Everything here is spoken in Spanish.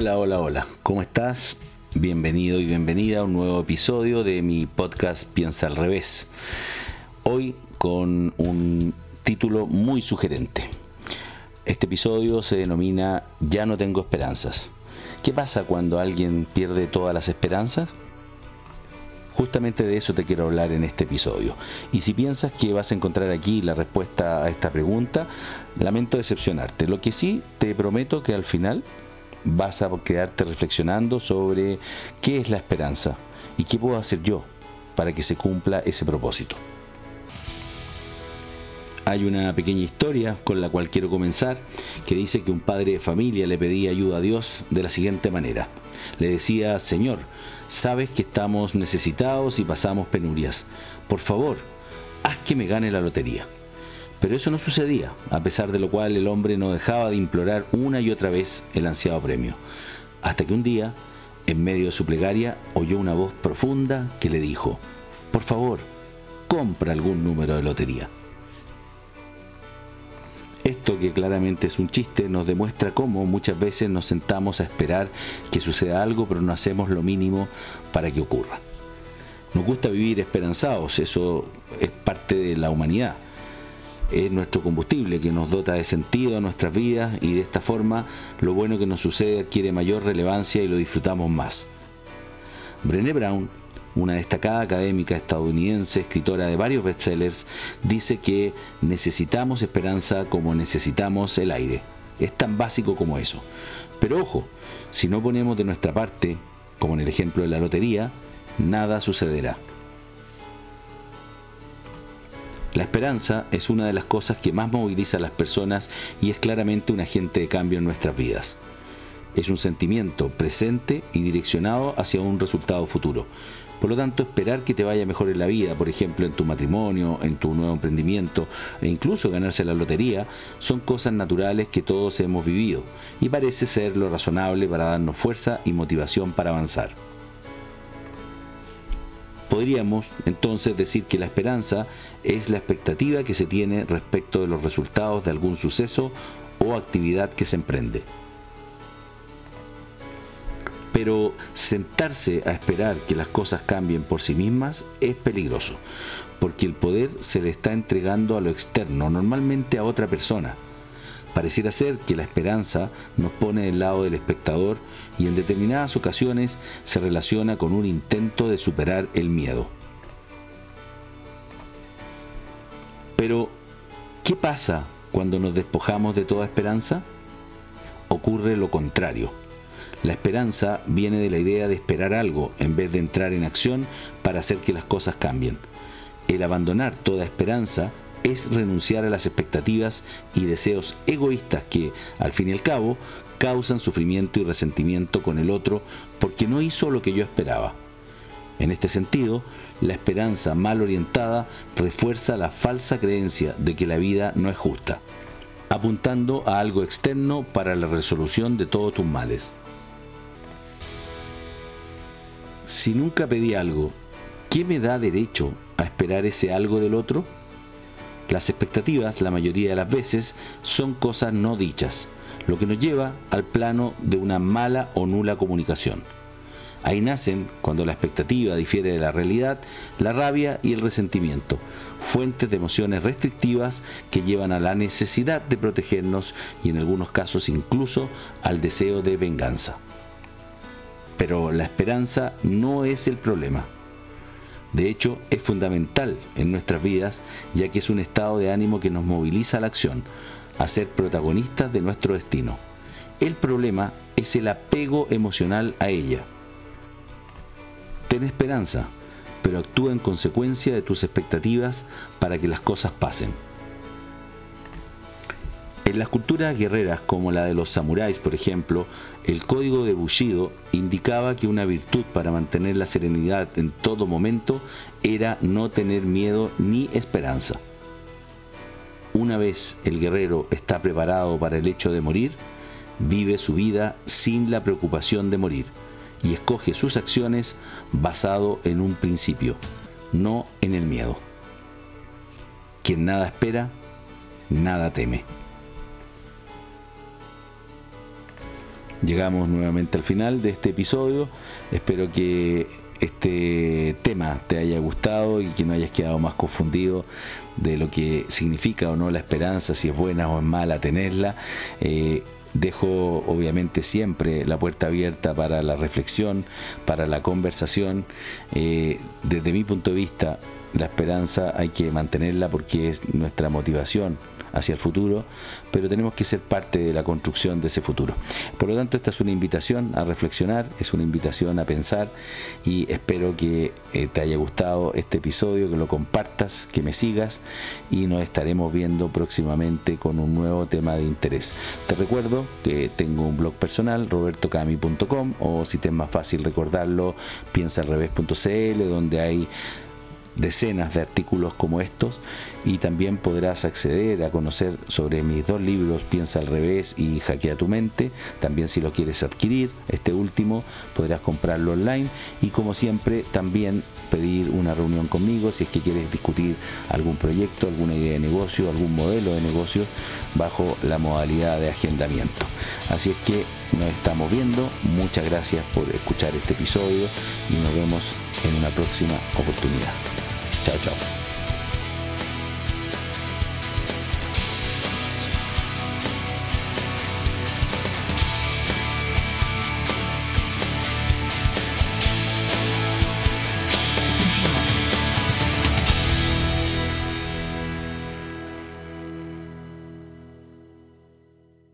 Hola, hola, hola. ¿Cómo estás? Bienvenido y bienvenida a un nuevo episodio de mi podcast Piensa al revés. Hoy con un título muy sugerente. Este episodio se denomina Ya no tengo esperanzas. ¿Qué pasa cuando alguien pierde todas las esperanzas? Justamente de eso te quiero hablar en este episodio. Y si piensas que vas a encontrar aquí la respuesta a esta pregunta, lamento decepcionarte. Lo que sí te prometo que al final vas a quedarte reflexionando sobre qué es la esperanza y qué puedo hacer yo para que se cumpla ese propósito. Hay una pequeña historia con la cual quiero comenzar que dice que un padre de familia le pedía ayuda a Dios de la siguiente manera. Le decía, Señor, sabes que estamos necesitados y pasamos penurias. Por favor, haz que me gane la lotería. Pero eso no sucedía, a pesar de lo cual el hombre no dejaba de implorar una y otra vez el ansiado premio, hasta que un día, en medio de su plegaria, oyó una voz profunda que le dijo, por favor, compra algún número de lotería. Esto, que claramente es un chiste, nos demuestra cómo muchas veces nos sentamos a esperar que suceda algo, pero no hacemos lo mínimo para que ocurra. Nos gusta vivir esperanzados, eso es parte de la humanidad es nuestro combustible que nos dota de sentido a nuestras vidas y de esta forma lo bueno que nos sucede adquiere mayor relevancia y lo disfrutamos más. Brené Brown, una destacada académica estadounidense, escritora de varios bestsellers, dice que necesitamos esperanza como necesitamos el aire. Es tan básico como eso. Pero ojo, si no ponemos de nuestra parte, como en el ejemplo de la lotería, nada sucederá. La esperanza es una de las cosas que más moviliza a las personas y es claramente un agente de cambio en nuestras vidas. Es un sentimiento presente y direccionado hacia un resultado futuro. Por lo tanto, esperar que te vaya mejor en la vida, por ejemplo, en tu matrimonio, en tu nuevo emprendimiento e incluso ganarse la lotería, son cosas naturales que todos hemos vivido y parece ser lo razonable para darnos fuerza y motivación para avanzar. Podríamos entonces decir que la esperanza es la expectativa que se tiene respecto de los resultados de algún suceso o actividad que se emprende. Pero sentarse a esperar que las cosas cambien por sí mismas es peligroso, porque el poder se le está entregando a lo externo, normalmente a otra persona. Pareciera ser que la esperanza nos pone del lado del espectador y en determinadas ocasiones se relaciona con un intento de superar el miedo. Pero, ¿qué pasa cuando nos despojamos de toda esperanza? Ocurre lo contrario. La esperanza viene de la idea de esperar algo en vez de entrar en acción para hacer que las cosas cambien. El abandonar toda esperanza es renunciar a las expectativas y deseos egoístas que, al fin y al cabo, causan sufrimiento y resentimiento con el otro porque no hizo lo que yo esperaba. En este sentido, la esperanza mal orientada refuerza la falsa creencia de que la vida no es justa, apuntando a algo externo para la resolución de todos tus males. Si nunca pedí algo, ¿qué me da derecho a esperar ese algo del otro? Las expectativas, la mayoría de las veces, son cosas no dichas, lo que nos lleva al plano de una mala o nula comunicación. Ahí nacen, cuando la expectativa difiere de la realidad, la rabia y el resentimiento, fuentes de emociones restrictivas que llevan a la necesidad de protegernos y en algunos casos incluso al deseo de venganza. Pero la esperanza no es el problema. De hecho, es fundamental en nuestras vidas, ya que es un estado de ánimo que nos moviliza a la acción, a ser protagonistas de nuestro destino. El problema es el apego emocional a ella Ten esperanza, pero actúa en consecuencia de tus expectativas para que las cosas pasen. En las culturas guerreras como la de los samuráis, por ejemplo, el código de Bushido indicaba que una virtud para mantener la serenidad en todo momento era no tener miedo ni esperanza. Una vez el guerrero está preparado para el hecho de morir, vive su vida sin la preocupación de morir y escoge sus acciones basado en un principio, no en el miedo. Quien nada espera, nada teme. Llegamos nuevamente al final de este episodio. Espero que este tema te haya gustado y que no hayas quedado más confundido de lo que significa o no la esperanza, si es buena o es mala tenerla. Eh, dejo obviamente siempre la puerta abierta para la reflexión, para la conversación. Eh, desde mi punto de vista, la esperanza hay que mantenerla porque es nuestra motivación hacia el futuro, pero tenemos que ser parte de la construcción de ese futuro. Por lo tanto, esta es una invitación a reflexionar, es una invitación a pensar y espero que eh, te haya gustado este episodio, que lo compartas, que me sigas y nos estaremos viendo próximamente con un nuevo tema de interés. Te recuerdo que tengo un blog personal, robertocami.com o si te es más fácil recordarlo, piensaalrevés.cl, donde hay decenas de artículos como estos y también podrás acceder a conocer sobre mis dos libros Piensa al revés y Hackea tu mente. También si lo quieres adquirir, este último podrás comprarlo online y como siempre también pedir una reunión conmigo si es que quieres discutir algún proyecto, alguna idea de negocio, algún modelo de negocio bajo la modalidad de agendamiento. Así es que nos estamos viendo. Muchas gracias por escuchar este episodio y nos vemos en una próxima oportunidad. Chao, chao.